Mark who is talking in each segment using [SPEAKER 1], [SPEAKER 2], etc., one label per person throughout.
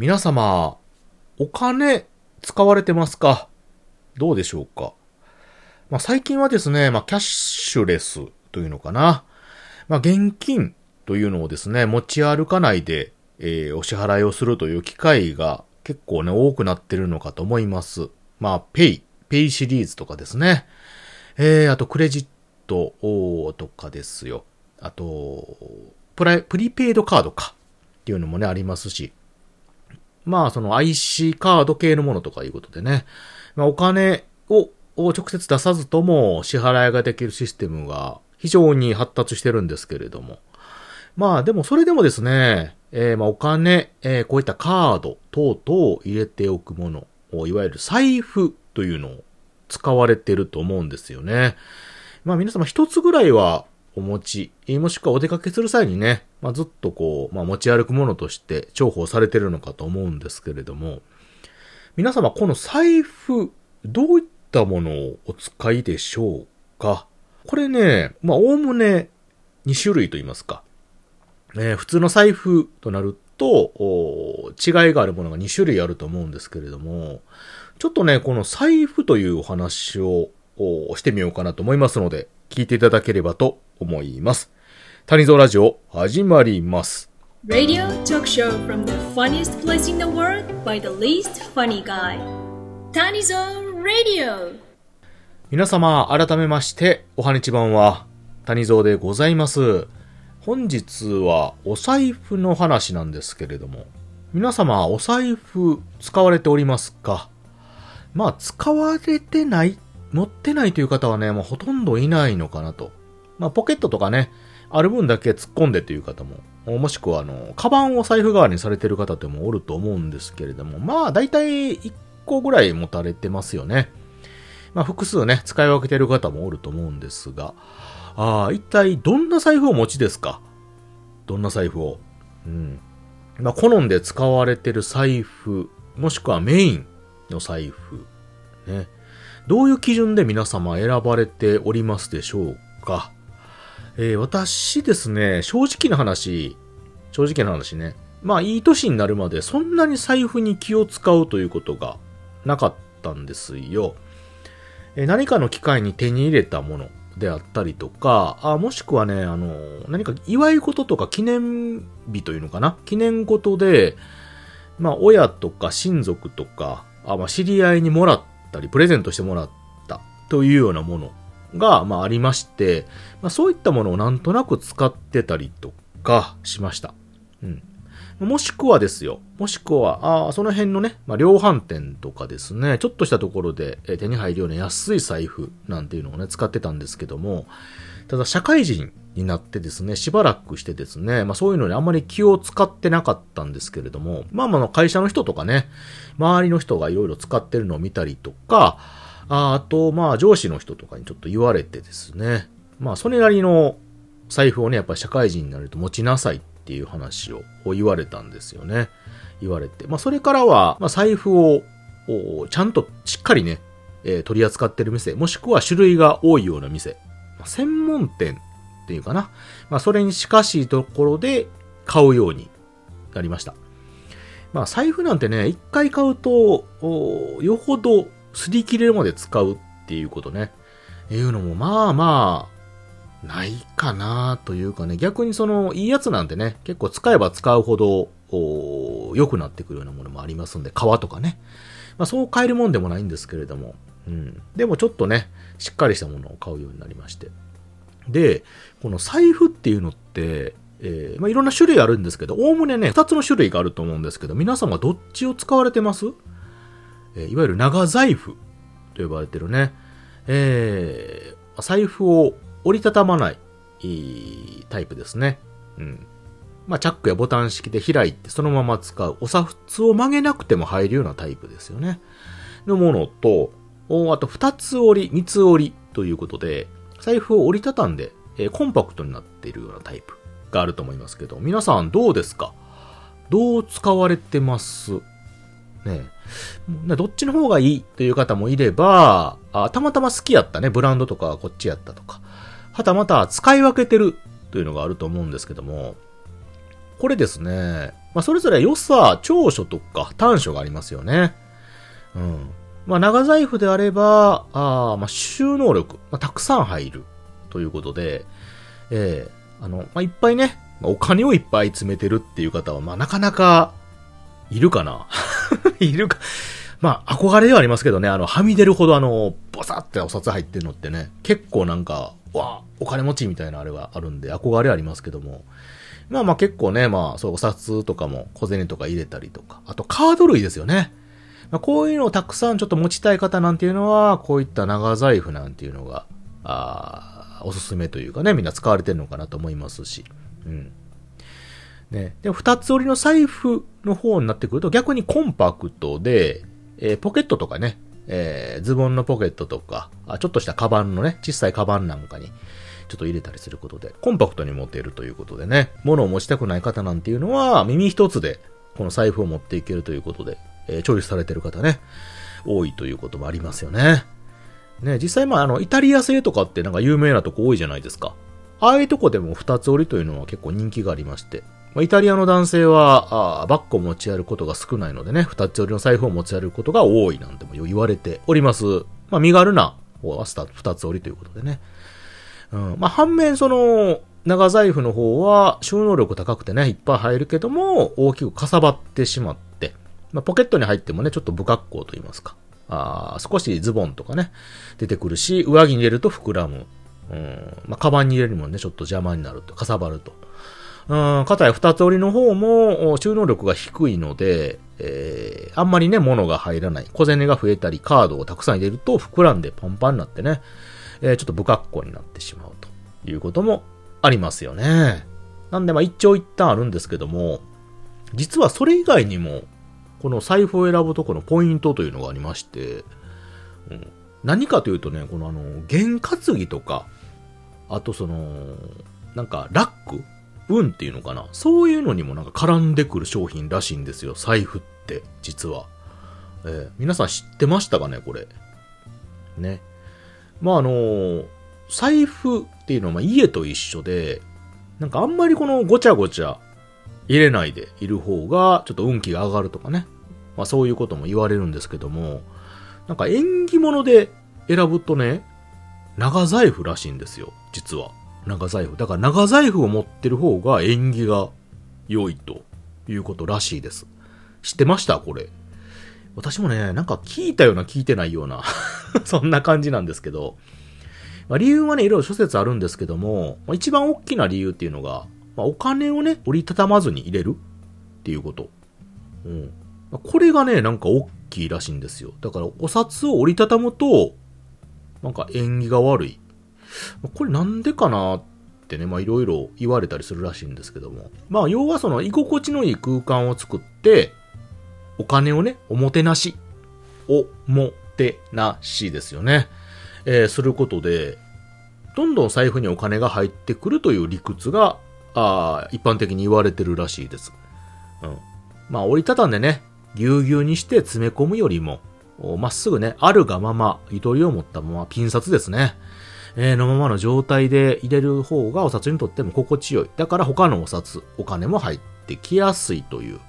[SPEAKER 1] 皆様、お金使われてますか？どうでしょうか？まあ、最近はですね、まあ、キャッシュレスというのかな。まあ、現金というのをですね、持ち歩かないで、えー、お支払いをするという機会が結構ね、多くなってるのかと思います。まあ、ペイ、ペイシリーズとかですね。えー、あとクレジットとかですよ。あと、プライ、プリペイドカードかっていうのもね、ありますし。まあ、その IC カード系のものとかいうことでね。まあ、お金を直接出さずとも支払いができるシステムが非常に発達してるんですけれども。まあでもそれでもですね、えー、まあお金、えー、こういったカード等々を入れておくもの、いわゆる財布というのを使われてると思うんですよね。まあ皆様一つぐらいはお持ち、もしくはお出かけする際にね、まあずっとこう、まあ持ち歩くものとして重宝されてるのかと思うんですけれども、皆様この財布、どういったものをお使いでしょうか？これね、まあおおむね2種類と言いますか。えー、普通の財布となると、違いがあるものが2種類あると思うんですけれども、ちょっとね、この財布というお話をしてみようかなと思いますので、聞いていただければと思います。谷蔵ラジオ始まります。
[SPEAKER 2] Radio talk show from the funniest place in the world by the least funny guy. 谷蔵 Radio
[SPEAKER 1] 皆様、改めまして、おはにちばんは、谷蔵でございます。本日はお財布の話なんですけれども、皆様お財布使われておりますか？まあ使われてない、持ってないという方はね、もうほとんどいないのかなと。まあポケットとかね、ある分だけ突っ込んでという方も、もしくはあの、カバンを財布代わりにされてる方ってもおると思うんですけれども、まあ大体1個ぐらい持たれてますよね。まあ複数ね、使い分けてる方もおると思うんですが、ああ、一体どんな財布を持ちですか？どんな財布を？うん。まあ、好んで使われてる財布、もしくはメインの財布。ね。どういう基準で皆様選ばれておりますでしょうか？えー、私ですね、正直な話、正直な話ね。まあ、いい年になるまでそんなに財布に気を使うということがなかったんですよ。えー、何かの機会に手に入れたもの。であったりとか、あもしくはね、あの、何か祝い事とか記念日というのかな？記念事で、まあ、親とか親族とか、あまあ、知り合いにもらったり、プレゼントしてもらったというようなものが、まあ、ありまして、まあ、そういったものをなんとなく使ってたりとかしました。うん。もしくはですよ。もしくは、あその辺のね、まあ、量販店とかですね、ちょっとしたところで手に入るような安い財布なんていうのをね、使ってたんですけども、ただ社会人になってですね、しばらくしてですね、まあそういうのにあんまり気を使ってなかったんですけれども、まあまあ会社の人とかね、周りの人がいろいろ使ってるのを見たりとか、あと、まあ上司の人とかにちょっと言われてですね、まあそれなりの財布をね、やっぱり社会人になると持ちなさいっていう話を言われたんですよね。言われて。まあ、それからは、まあ、財布を、ちゃんとしっかりね、えー、取り扱ってる店、もしくは種類が多いような店、まあ、専門店っていうかな。まあ、それに近しいところで買うようになりました。まあ、財布なんてね、一回買うと、よほど擦り切れるまで使うっていうことね。いうのも、まあまあ、ないかなというかね、逆にその、いいやつなんてね、結構使えば使うほど、良くなってくるようなものもありますんで、革とかね。まあそう変えるもんでもないんですけれども、うん。でもちょっとね、しっかりしたものを買うようになりまして。で、この財布っていうのって、えー、まあいろんな種類あるんですけど、おおむねね、二つの種類があると思うんですけど、皆様どっちを使われてます？えー、いわゆる長財布と呼ばれてるね、えー、財布を折りたたまないタイプですね。うん。まあ、チャックやボタン式で開いてそのまま使う。お札を曲げなくても入るようなタイプですよね。のものと、あと二つ折り、三つ折りということで、財布を折りたたんで、えー、コンパクトになっているようなタイプがあると思いますけど、皆さんどうですか？どう使われてます？ねどっちの方がいいという方もいれば、あたまたま好きやったね、ブランドとかこっちやったとか、はたまた使い分けてるというのがあると思うんですけども、これですね、まあ、それぞれ良さ、長所とか短所がありますよね。うん。まあ、長財布であれば、あまあ、収納力、まあ、たくさん入るということで、ええー、あの、まあ、いっぱいね、お金をいっぱい詰めてるっていう方は、まあ、なかなか、いるかな いるか。まあ、憧れではありますけどね、あの、はみ出るほどあの、ボサってお札入ってるのってね、結構なんか、わあお金持ちみたいなあれがあるんで、憧れはありますけども、まあまあ結構ね、まあ、そう、お札とかも小銭とか入れたりとか、あとカード類ですよね。まあ、こういうのをたくさんちょっと持ちたい方なんていうのは、こういった長財布なんていうのが、あおすすめというかね、みんな使われてるのかなと思いますし。うん。ね。でも、二つ折りの財布の方になってくると、逆にコンパクトで、えー、ポケットとかね、えー、ズボンのポケットとか、あちょっとしたカバンのね、小さいカバンなんかに、ちょっと入れたりすることで、コンパクトに持てるということでね、物を持ちたくない方なんていうのは、耳一つで、この財布を持っていけるということで、えー、チョイスされてる方ね、多いということもありますよね。ね、実際まああの、イタリア製とかってなんか有名なとこ多いじゃないですか。ああいうとこでも二つ折りというのは結構人気がありまして、まあ、イタリアの男性は、あバッグを持ち歩くことが少ないのでね、二つ折りの財布を持ち歩くことが多いなんても言われております。まあ、身軽な方は、二つ折りということでね。うん。まあ、反面、その、長財布の方は収納力高くてね、いっぱい入るけども、大きくかさばってしまって、まあ、ポケットに入ってもね、ちょっと不格好と言いますか。あ少しズボンとかね、出てくるし、上着に入れると膨らむ。うん。まあ、カバンに入れるもんね、ちょっと邪魔になると、かさばると。うん、かたや二つ折りの方も収納力が低いので、えー、あんまりね、物が入らない。小銭が増えたり、カードをたくさん入れると膨らんでパンパンになってね、えー、ちょっと不格好になってしまうということもありますよね。なんでまあ一長一短あるんですけども、実はそれ以外にも、この財布を選ぶとこのポイントというのがありまして、うん、何かというとね、このあの、験担ぎとか、あとその、なんかラック運っていうのかなそういうのにもなんか絡んでくる商品らしいんですよ。財布って、実は。えー、皆さん知ってましたかねこれ。ね。まあ、あのー、財布っていうのはま家と一緒で、なんかあんまりこのごちゃごちゃ入れないでいる方がちょっと運気が上がるとかね。まあそういうことも言われるんですけども、なんか縁起物で選ぶとね、長財布らしいんですよ、実は。長財布。だから長財布を持ってる方が縁起が良いということらしいです。知ってましたこれ。私もね、なんか聞いたような聞いてないような そんな感じなんですけど、まあ、理由はね、いろいろ諸説あるんですけども、まあ、一番大きな理由っていうのが、まあ、お金をね、折りたたまずに入れるっていうこと。うん。まあ、これがね、なんか大きいらしいんですよ。だから、お札を折りたたむと、なんか縁起が悪いこれなんでかなってね、まあいろいろ言われたりするらしいんですけども。まあ要はその居心地のいい空間を作って、お金をね、おもてなし、おもてなしですよね。えー、することで、どんどん財布にお金が入ってくるという理屈が、あ一般的に言われてるらしいです。うん。まあ折りたたんでね、ぎゅうぎゅうにして詰め込むよりも、まっすぐね、あるがまま、糸りを持ったまま、ピン札ですね。えー、のままの状態で入れる方がお札にとっても心地よい。だから他のお札、お金も入ってきやすいという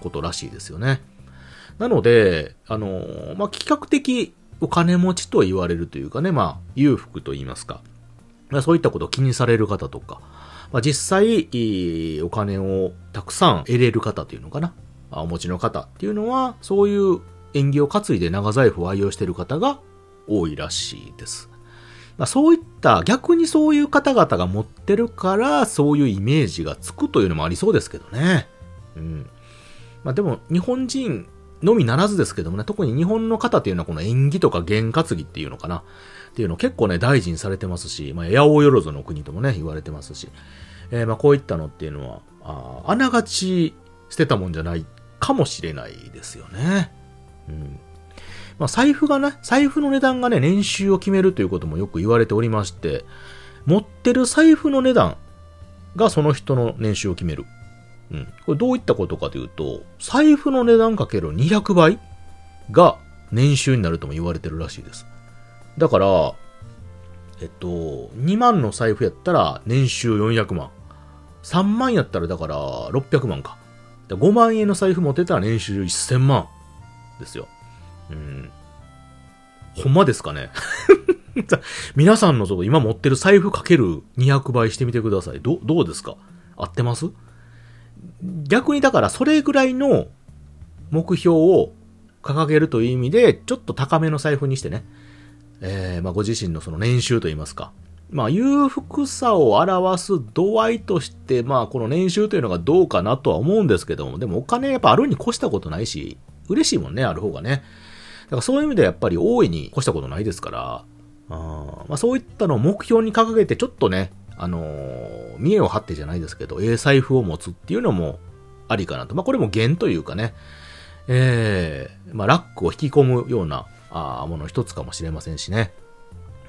[SPEAKER 1] ことらしいですよね。なので、あのー、まあ、比較的お金持ちと言われるというかね、まあ、裕福と言いますか。そういったことを気にされる方とか、まあ、実際、お金をたくさん得れる方というのかな。お持ちの方っていうのは、そういう縁起を担いで長財布を愛用している方が多いらしいです。まあ、そういった、逆にそういう方々が持ってるから、そういうイメージがつくというのもありそうですけどね。うん。まあ、でも、日本人のみならずですけどもね、特に日本の方っていうのはこの縁起とか験担ぎっていうのかな。っていうの結構ね、大事にされてますし、まあ、八百万の国ともね、言われてますし、えー、まあ、こういったのっていうのは、ああながち捨てたもんじゃないかもしれないですよね。うん。まあ、財布がね、財布の値段がね、年収を決めるということもよく言われておりまして、持ってる財布の値段がその人の年収を決める。うん。これどういったことかというと、財布の値段かける200倍が年収になるとも言われてるらしいです。だから、えっと、2万の財布やったら年収400万。3万やったらだから600万か。5万円の財布持ってたら年収1000万ですよ。うん。ほんまですかね 皆さんのと今持ってる財布かける200倍してみてください。ど、どうですか？合ってます？逆にだからそれぐらいの目標を掲げるという意味で、ちょっと高めの財布にしてね、えー、まあご自身のその年収といいますか、まあ裕福さを表す度合いとして、まあこの年収というのがどうかなとは思うんですけども、でもお金やっぱあるに越したことないし、嬉しいもんね、ある方がね。だからそういう意味ではやっぱり大いに越したことないですから、あまあそういったのを目標に掲げてちょっとね、あのー見栄を張ってじゃないですけど、ええ財布を持つっていうのもありかなと。まあこれも弦というかね、ええまあラックを引き込むようなあーものの一つかもしれませんしね。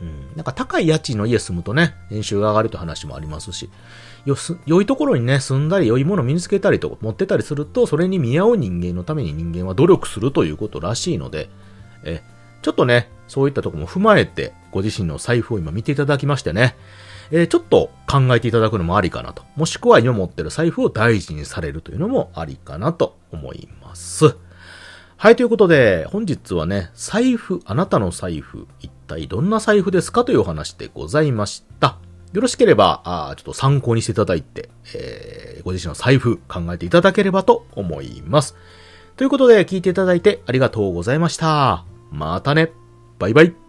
[SPEAKER 1] うん。なんか高い家賃の家住むとね、年収が上がるという話もありますし、よす、良いところにね、住んだり良いものを身につけたりと持ってたりすると、それに見合う人間のために人間は努力するということらしいので、え、ちょっとね、そういったとこも踏まえて、ご自身の財布を今見ていただきましてね、えーちょっと考えていただくのもありかなと。もしくは今持ってる財布を大事にされるというのもありかなと思います。はい、ということで、本日はね、財布、あなたの財布、一体どんな財布ですかというお話でございました。よろしければ、あちょっと参考にしていただいて、えーご自身の財布考えていただければと思います。ということで、聞いていただいてありがとうございました。またね。バイバイ。